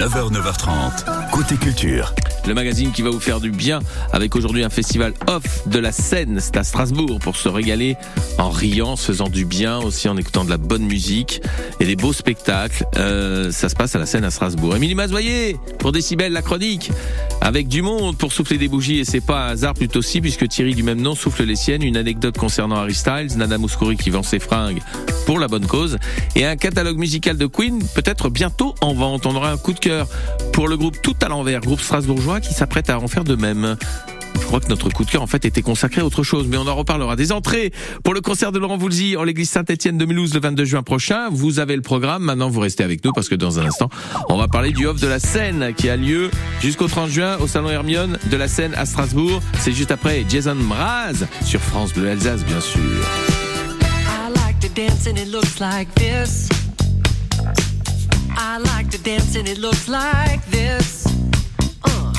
9h, 9h30, côté culture. Le magazine qui va vous faire du bien avec aujourd'hui un festival off de la scène. C'est à Strasbourg pour se régaler en riant, se faisant du bien, aussi en écoutant de la bonne musique et des beaux spectacles. Euh, ça se passe à la scène à Strasbourg. Émilie Mazoyer pour Décibel, la chronique. Avec du monde pour souffler des bougies et c'est pas un hasard plutôt si puisque Thierry du même nom souffle les siennes. Une anecdote concernant Harry Styles, Nana Mouskouri qui vend ses fringues pour la bonne cause et un catalogue musical de Queen peut-être bientôt en vente. On aura un coup de cœur pour le groupe Tout à l'envers, groupe strasbourgeois qui s'apprête à en faire de même. Je crois que notre coup de cœur en fait était consacré à autre chose, mais on en reparlera. Des entrées pour le concert de Laurent Voulzy en l'église Saint-Étienne de Mulhouse le 22 juin prochain. Vous avez le programme. Maintenant, vous restez avec nous parce que dans un instant, on va parler du off de la Seine qui a lieu jusqu'au 30 juin au salon Hermione de la Seine à Strasbourg. C'est juste après Jason Mraz sur France Bleu Alsace, bien sûr. I like to dance and it looks like this. I like to dance and it looks like this. Uh,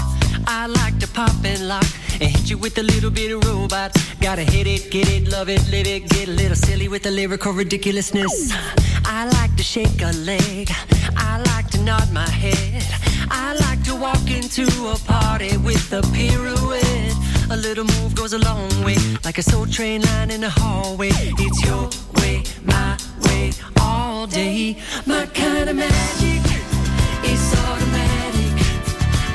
I like to pop and lock and hit you with a little bit of robot. Gotta hit it, get it, love it, live it, get a little silly with the lyrical ridiculousness. I like to shake a leg. I like to nod my head. I like to walk into a party with a pirouette. A little move goes a long way, like a soul train line in the hallway. It's your way, my way, all day. My kind of magic is automatic.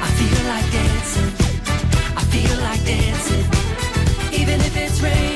I feel like dancing. I feel like dancing. Even if it's raining,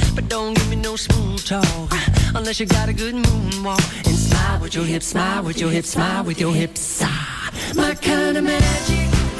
But don't give me no smooth talk unless you got a good moonwalk. And smile with your hips, smile with your hips, smile with your hips. Ah, my kind of magic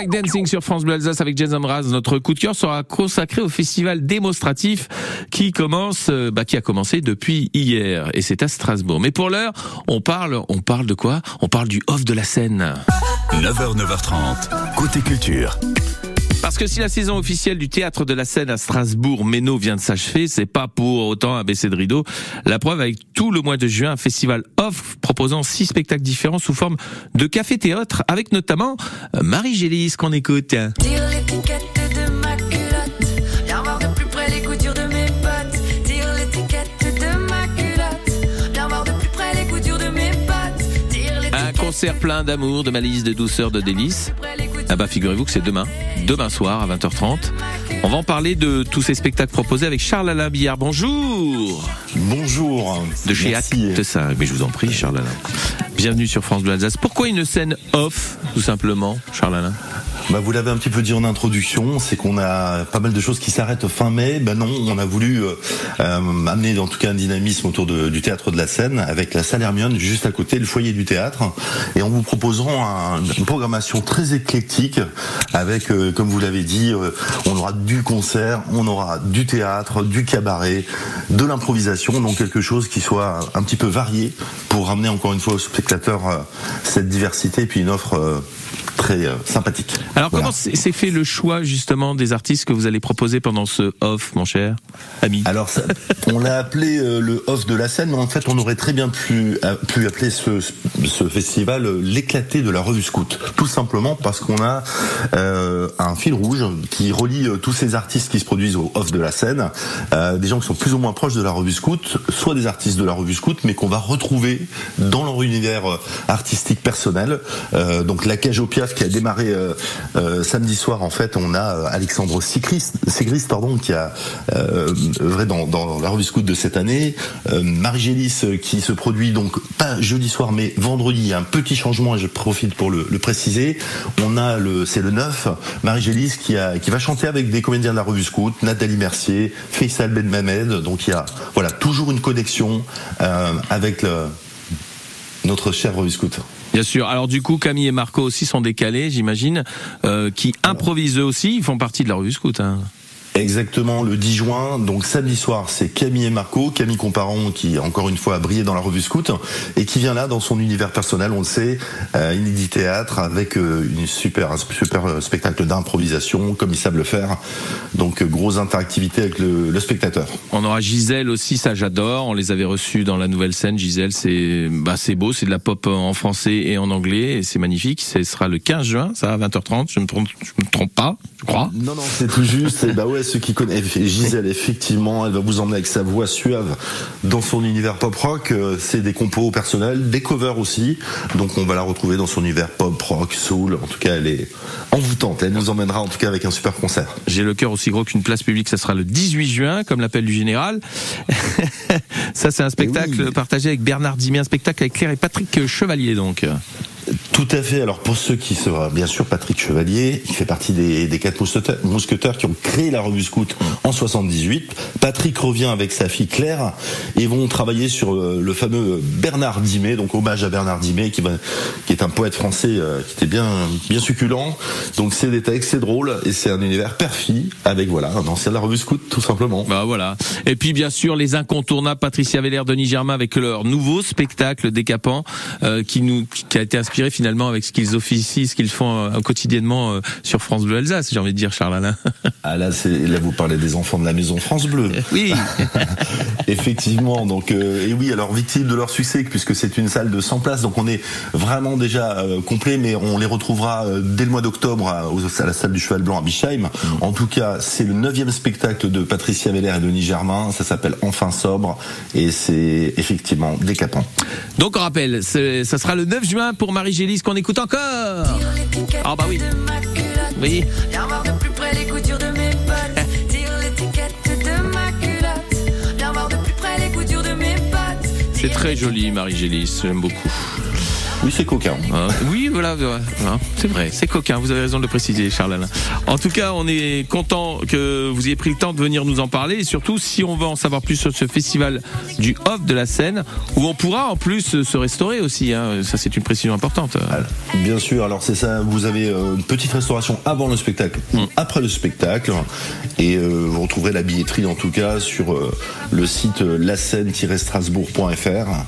Like Dancing sur France Bleu Alsace avec Jason Mraz. Notre coup de cœur sera consacré au festival démonstratif qui commence, euh, bah, qui a commencé depuis hier et c'est à Strasbourg. Mais pour l'heure, on parle, on parle de quoi? On parle du off de la scène. 9h, 9h30, côté culture. Parce que si la saison officielle du théâtre de la scène à Strasbourg, Méno vient de s'achever, c'est pas pour autant un baisser de rideau. La preuve avec tout le mois de juin, un festival off proposant six spectacles différents sous forme de café-théâtre avec notamment euh, Marie Gélis qu'on écoute. Un concert plein d'amour, de malice, de douceur, de délices. Ah bah figurez-vous que c'est demain, demain soir à 20h30. On va en parler de tous ces spectacles proposés avec Charles Alain Billard. Bonjour Bonjour. De chez. Acte 5. Mais je vous en prie, Charles Alain. Bienvenue sur France Bleu Alsace. Pourquoi une scène off, tout simplement, Charles Alain? Bah, vous l'avez un petit peu dit en introduction, c'est qu'on a pas mal de choses qui s'arrêtent fin mai. Ben non, on a voulu euh, euh, amener en tout cas un dynamisme autour du théâtre de la scène avec la salle Hermione juste à côté, le foyer du théâtre. Et en vous proposant un- une programmation très éclectique avec, euh, comme vous l'avez dit, euh, on aura du concert, on aura du théâtre, du cabaret, de l'improvisation, donc quelque chose qui soit un petit peu varié pour ramener encore une fois aux spectateurs cette diversité et puis une offre très euh, sympathique. Alors Voilà. comment c'est fait le choix justement des artistes que vous allez proposer pendant ce off, mon cher ami? Alors, ça- on l'a appelé euh, le off de la scène, mais en fait, on aurait très bien pu, euh, pu appeler ce, ce festival l'éclaté de la revue scout. Tout simplement parce qu'on a euh, un fil rouge qui relie tous ces artistes qui se produisent au off de la scène, euh, des gens qui sont plus ou moins proches de la revue scout, soit des artistes de la revue scout, mais qu'on va retrouver dans leur univers artistique personnel. Euh, donc, la cage au piaf qui a démarré euh, euh, samedi soir, en fait, on a euh, Alexandre Sigris pardon, qui a œuvré dans, la revue scout de cette année. Marie Gélis qui se produit donc pas jeudi soir mais vendredi. Il y a un petit changement et je profite pour le, préciser. On a le c'est le 9 Marie Gélis qui a qui va chanter avec des comédiens de la revue scout, Nathalie Mercier, Faisal Ben Mamed. Donc il y a voilà toujours une connexion avec notre cher revue scout. Bien sûr. Alors du coup, Camille et Marco aussi sont décalés, j'imagine, euh, qui improvisent eux aussi. Ils font partie de la revue Scout. Hein. Exactement, le 10 juin. Donc samedi soir, c'est Camille et Marco. Camille Comparon qui, encore une fois, a brillé dans la revue Scout et qui vient là dans son univers personnel, on le sait, euh, Inédit Théâtre avec euh, une super, un super euh, spectacle d'improvisation, comme ils savent le faire. Donc euh, grosse interactivité avec le, le spectateur. On aura Gisèle aussi, ça j'adore. On les avait reçus dans la nouvelle scène. Gisèle, c'est bah c'est beau, c'est de la pop en français et en anglais et c'est magnifique. Ce sera le 15 juin, ça à 20h30. Je me trompe, je me trompe pas, je crois. Non, non, c'est tout juste. Et bah ouais, ceux qui connaissent Gisèle, effectivement, elle va vous emmener avec sa voix suave dans son univers pop rock. Euh, C'est des compos personnels, des covers aussi. Donc on va la retrouver dans son univers pop rock, soul. En tout cas, elle est envoûtante. Elle nous emmènera en tout cas avec un super concert. J'ai le cœur aussi gros qu'une place publique, ça sera le 18 juin, comme l'appelle du général. ça, c'est un spectacle oui. partagé avec Bernard Dimier, un spectacle avec Claire et Patrick Chevalier, donc. Tout à fait. Alors pour ceux qui sera bien sûr Patrick Chevalier, il fait partie des, des quatre mousquetaires qui ont créé la revue Scout en 78. Patrick revient avec sa fille Claire et vont travailler sur euh, le fameux Bernard Dimet, donc hommage à Bernard Dimet qui, qui est un poète français euh, qui était bien bien succulent. Donc c'est des textes, c'est drôle et c'est un univers perfide avec voilà un ancien de la revue Scout tout simplement. Bah voilà. Et puis bien sûr les incontournables Patricia Veller, Denis Germain avec leur nouveau spectacle décapant euh, qui nous qui a été inspiré finalement avec ce qu'ils officient, ce qu'ils font euh, quotidiennement euh, sur France Bleu Alsace. J'ai envie de dire Charles Alain. Ah là vous parlez des enfants de la maison France Bleu. oui. Effectivement, donc euh, et oui, alors victime de leur succès puisque c'est une salle de 100 places, donc on est vraiment déjà euh, complet, mais on les retrouvera euh, dès le mois d'octobre à, la salle du Cheval Blanc à Bischheim. En tout cas, c'est le neuvième spectacle de Patricia Veller et Denis Germain. Ça s'appelle Enfin sobre et c'est effectivement décapant. Donc on rappelle, ça sera le 9 juin pour Marie Qu'on écoute encore. Ah bah oui. Oui. Viens voir de plus près les coutures de mes bottes. Tire l'étiquette de ma culotte. Viens voir de plus près les coutures de mes bottes. C'est très joli Marie Gélis, j'aime beaucoup. Oui, c'est coquin. Hein, oui, voilà, hein, c'est vrai, c'est coquin, vous avez raison de le préciser, Charles Alain. En tout cas, on est content que vous ayez pris le temps de venir nous en parler, et surtout si on veut en savoir plus sur ce festival du off de la Seine, où on pourra en plus se restaurer aussi, hein, ça c'est une précision importante. Alors, Bien sûr, alors c'est ça, vous avez euh, une petite restauration avant le spectacle, ou après le spectacle, et euh, vous retrouverez la billetterie en tout cas sur euh, le site euh, laseine-strasbourg.fr.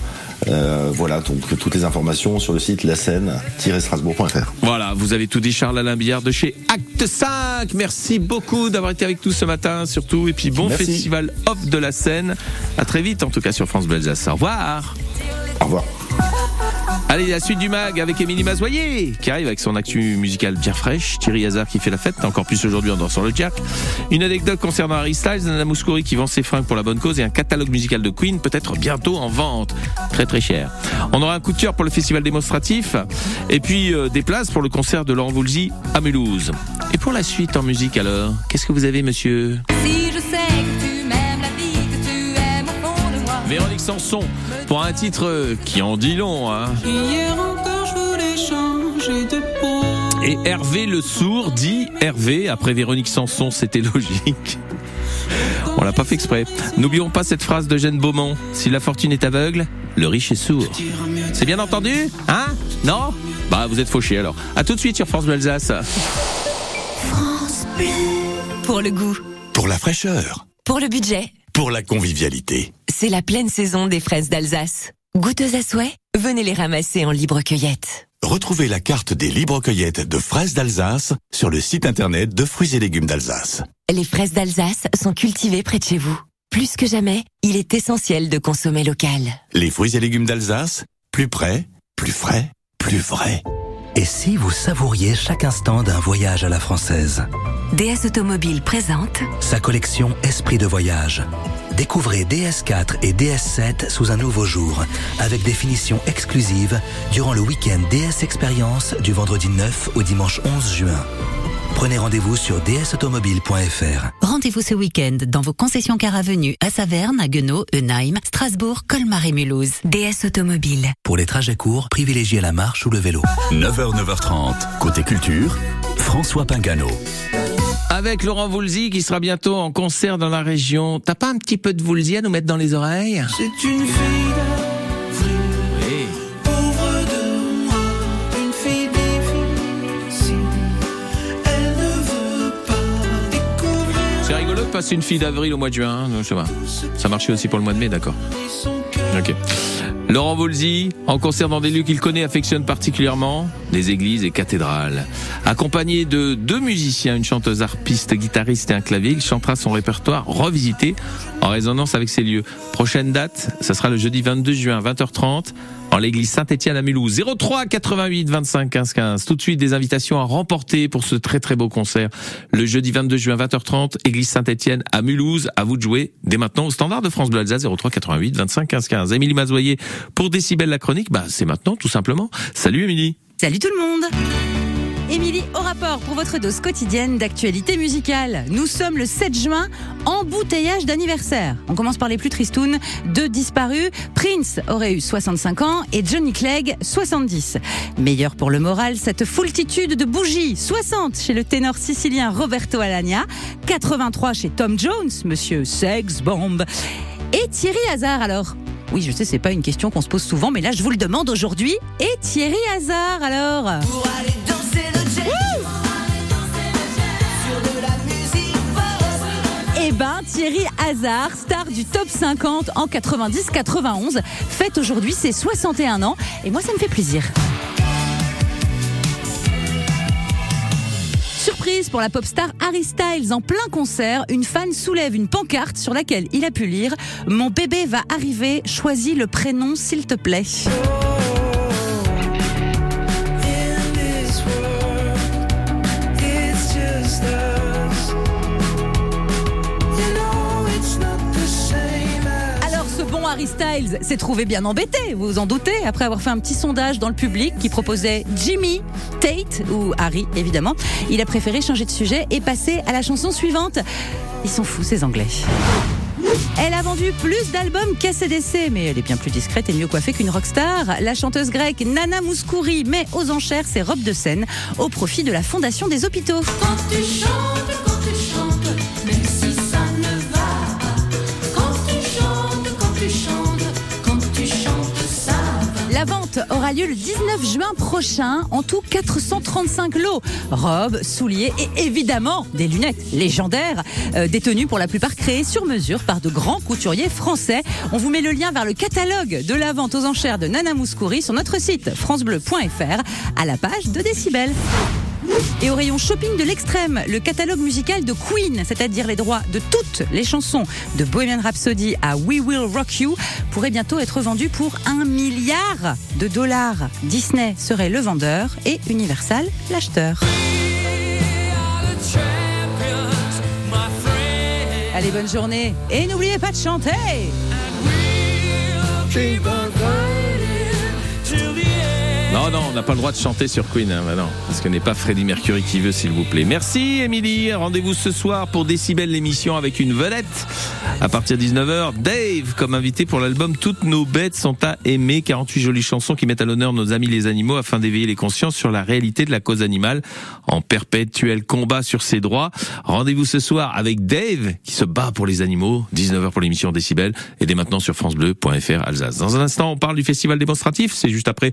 Euh, voilà, donc toutes les informations sur le site laseine-strasbourg.fr. Voilà, vous avez tout dit, Charles Alain Billard de chez Acte 5. Merci beaucoup d'avoir été avec nous ce matin, surtout, et puis bon Merci. festival off de la Seine. À très vite, en tout cas sur France Bleu Alsace. Au revoir. Au revoir. Allez, la suite du mag avec Émilie Mazoyer qui arrive avec son actu musical bien fraîche. Thierry Hazard qui fait la fête, encore plus aujourd'hui en dansant le jack. Une anecdote concernant Harry Styles, Nana Mouskouri qui vend ses fringues pour la bonne cause et un catalogue musical de Queen peut-être bientôt en vente. Très très cher. On aura un coup de cœur pour le festival démonstratif et puis euh, des places pour le concert de Laurent Voulzy à Mulhouse. Et pour la suite en musique alors, qu'est-ce que vous avez monsieur? Si je sais que tu m'aimes la vie, que tu aimes au fond de moi. Véronique Sanson pour un titre qui en dit long hein. Hier encore, je voulais changer de peau. Et Hervé le sourd dit Hervé, après Véronique Sanson, c'était logique. On l'a pas fait exprès. N'oublions pas cette phrase de Jeanne Beaumont. Si la fortune est aveugle, le riche est sourd. C'est bien entendu Hein? Non? Bah vous êtes fauché alors. À tout de suite sur France Bleu Alsace. Pour le goût, Pour la fraîcheur, pour le budget, pour la convivialité. c'est la pleine saison des fraises d'Alsace. Goûteuse à souhait Venez les ramasser en libre cueillette. Retrouvez la carte des libres cueillettes de fraises d'Alsace sur le site internet de Fruits et légumes d'Alsace. Les fraises d'Alsace sont cultivées près de chez vous. Plus que jamais, il est essentiel de consommer local. Les fruits et légumes d'Alsace, plus près, plus frais, plus vrai. Et si vous savouriez chaque instant d'un voyage à la française DS Automobile présente Sa collection Esprit de voyage. Découvrez DS4 et DS7 sous un nouveau jour, avec des finitions exclusives durant le week-end DS Expérience du vendredi 9 au dimanche 11 juin. Prenez rendez-vous sur dsautomobile.fr. Rendez-vous ce week-end dans vos concessions car avenue à Saverne, à Guenot, Eunheim, Strasbourg, Colmar et Mulhouse. DS Automobile. Pour les trajets courts, privilégiez la marche ou le vélo. 9h, 9h30, côté culture, François Pingano. Avec Laurent Voulzy qui sera bientôt en concert dans la région. T'as pas un petit peu de Voulzy à nous mettre dans les oreilles? C'est une fille C'est rigolo de passer une fille d'avril au mois de juin. hein, pas. Ça marchait aussi pour le mois de mai, d'accord. Ok. Laurent Voulzy, en concert dans des lieux qu'il connaît, affectionne particulièrement, les églises et cathédrales. Accompagné de deux musiciens, une chanteuse harpiste, guitariste et un clavier, il chantera son répertoire revisité en résonance avec ces lieux. Prochaine date, ça sera le jeudi 22 juin, 20h30, en l'église Saint-Étienne à Mulhouse. 03 88 25 15 15. Tout de suite, des invitations à remporter pour ce très très beau concert. Le jeudi 22 juin, 20h30, église Saint-Étienne à Mulhouse. À vous de jouer dès maintenant au standard de France Bleu Alsace 03 88 25 15 15. Émilie Mazoyer pour Décibel la chronique, bah c'est maintenant tout simplement. Salut Émilie. Salut tout le monde Émilie au rapport pour votre dose quotidienne d'actualité musicale. Nous sommes le 7 juin, embouteillage d'anniversaire. On commence par les plus tristounes, deux disparus. Prince aurait eu 65 ans et Johnny Clegg 70. Meilleur pour le moral, cette foultitude de bougies. 60 chez le ténor sicilien Roberto Alagna, 83 chez Tom Jones, monsieur Sex Bomb. Et Thierry Hazard alors oui, je sais, c'est pas une question qu'on se pose souvent, mais là, je vous le demande aujourd'hui. Et Thierry Hazard, alors Pour aller danser le jazz. Sur de la musique forte. Eh ben, Thierry Hazard, star du top 50 en 90-91, fête aujourd'hui ses 61 ans. Et moi, ça me fait plaisir. Pour la pop star Harry Styles en plein concert, une fan soulève une pancarte sur laquelle il a pu lire Mon bébé va arriver, choisis le prénom s'il te plaît. Harry Styles s'est trouvé bien embêté, vous vous en doutez, après avoir fait un petit sondage dans le public qui proposait Jimmy, Tate ou Harry évidemment. Il a préféré changer de sujet et passer à la chanson suivante. Ils sont fous ces Anglais. Elle a vendu plus d'albums qu'ACDC, mais elle est bien plus discrète et mieux coiffée qu'une rockstar. La chanteuse grecque Nana Mouskouri met aux enchères ses robes de scène au profit de la Fondation des hôpitaux. Aura lieu le 19 juin prochain. En tout, 435 lots. Robes, souliers et évidemment des lunettes légendaires, euh, détenues pour la plupart créées sur mesure par de grands couturiers français. On vous met le lien vers le catalogue de la vente aux enchères de Nana Mouskouri sur notre site francebleu.fr à la page de Décibel. Et au rayon shopping de l'extrême, le catalogue musical de Queen, c'est-à-dire les droits de toutes les chansons de Bohemian Rhapsody à We Will Rock You, pourrait bientôt être vendu pour un milliard de dollars. Disney serait le vendeur et Universal l'acheteur. Allez, bonne journée et n'oubliez pas de chanter Non, non, on n'a pas le droit de chanter sur Queen, hein, bah non, parce que n'est pas Freddie Mercury qui veut, s'il vous plaît. Merci, Émilie. Rendez-vous ce soir pour Décibel, l'émission avec une vedette. À partir de 19h, Dave, comme invité pour l'album Toutes nos bêtes sont à aimer. 48 jolies chansons qui mettent à l'honneur nos amis les animaux afin d'éveiller les consciences sur la réalité de la cause animale en perpétuel combat sur ses droits. Rendez-vous ce soir avec Dave, qui se bat pour les animaux. 19h pour l'émission Décibel. Et dès maintenant sur FranceBleu.fr Alsace. Dans un instant, on parle du festival démonstratif. C'est juste après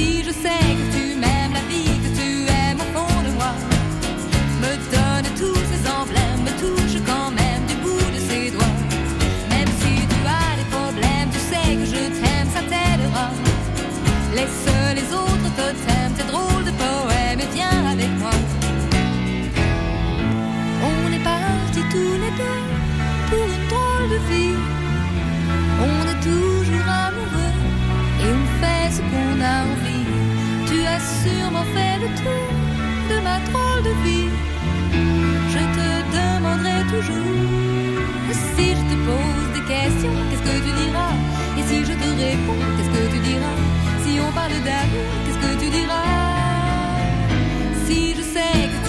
Je sais que tu m'aimes la vie, que tu aimes au fond de moi, me donne tous ces emblèmes, me touche quand même du bout de ses doigts. Même si tu as des problèmes, tu sais que je t'aime, ça t'aidera. Laisse les autres totems, tes drôles de poèmes et viens avec moi. On est partis tous les deux pour une drôle de vie. On est toujours amoureux et on fait ce qu'on a envie. Sûrement fait le tour de ma drôle de vie. Je te demanderai toujours si je te pose des questions, qu'est-ce que tu diras? Et si je te réponds, qu'est-ce que tu diras? Si on parle d'amour, qu'est-ce que tu diras? Si je sais que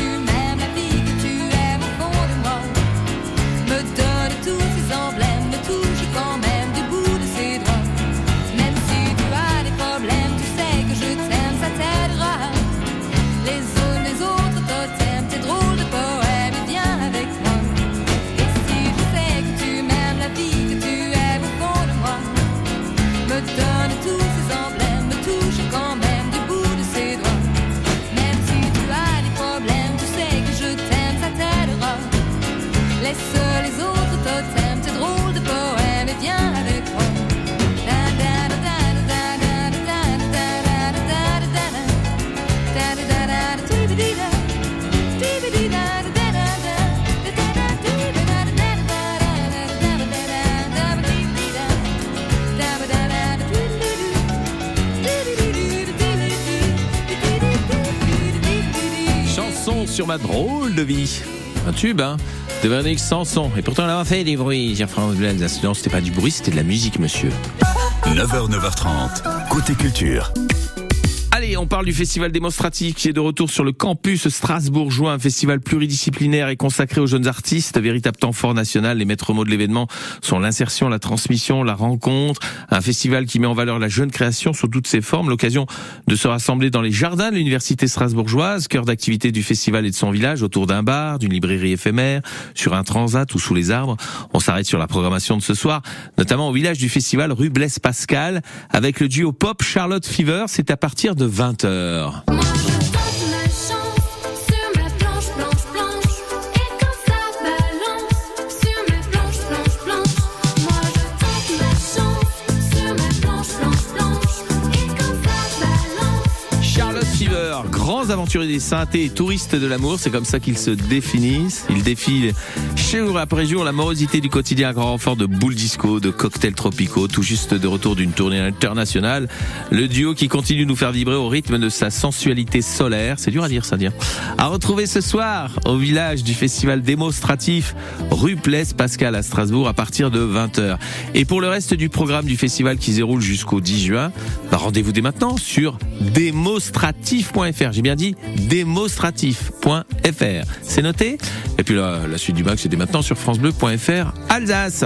ma drôle de vie. Un tube, hein De Véronique Sanson. Et pourtant, elle a fait des bruits Bleu Alsace. Non, c'était pas du bruit, c'était de la musique, monsieur. 9h, 9h30. Côté culture. Allez, on parle du festival démonstratif qui est de retour sur le campus strasbourgeois, un festival pluridisciplinaire et consacré aux jeunes artistes, véritable temps fort national. Les maîtres mots de l'événement sont l'insertion, la transmission, la rencontre, un festival qui met en valeur la jeune création sous toutes ses formes, l'occasion de se rassembler dans les jardins de l'université strasbourgeoise, cœur d'activité du festival et de son village, autour d'un bar, d'une librairie éphémère, sur un transat ou sous les arbres. On s'arrête sur la programmation de ce soir, notamment au village du festival rue Blaise Pascal, avec le duo pop Charlotte Fever. C'est à partir de 20h. Grands aventuriers des synthés et touristes de l'amour, c'est comme ça qu'ils se définissent. Ils défilent jour après jour la morosité du quotidien à grand renfort de boules disco, de cocktails tropicaux, tout juste de retour d'une tournée internationale. Le duo qui continue de nous faire vibrer au rythme de sa sensualité solaire, c'est dur à dire ça dire. À retrouver ce soir au village du festival démonstratif rue Blaise Pascal à Strasbourg à partir de 20h. Et pour le reste du programme du festival qui se déroule jusqu'au 10 juin, bah rendez-vous dès maintenant sur démonstratif.fr. J'ai bien dit démonstratif.fr. C'est noté Et puis la, la suite du bac, c'est dès maintenant sur francebleu.fr Alsace.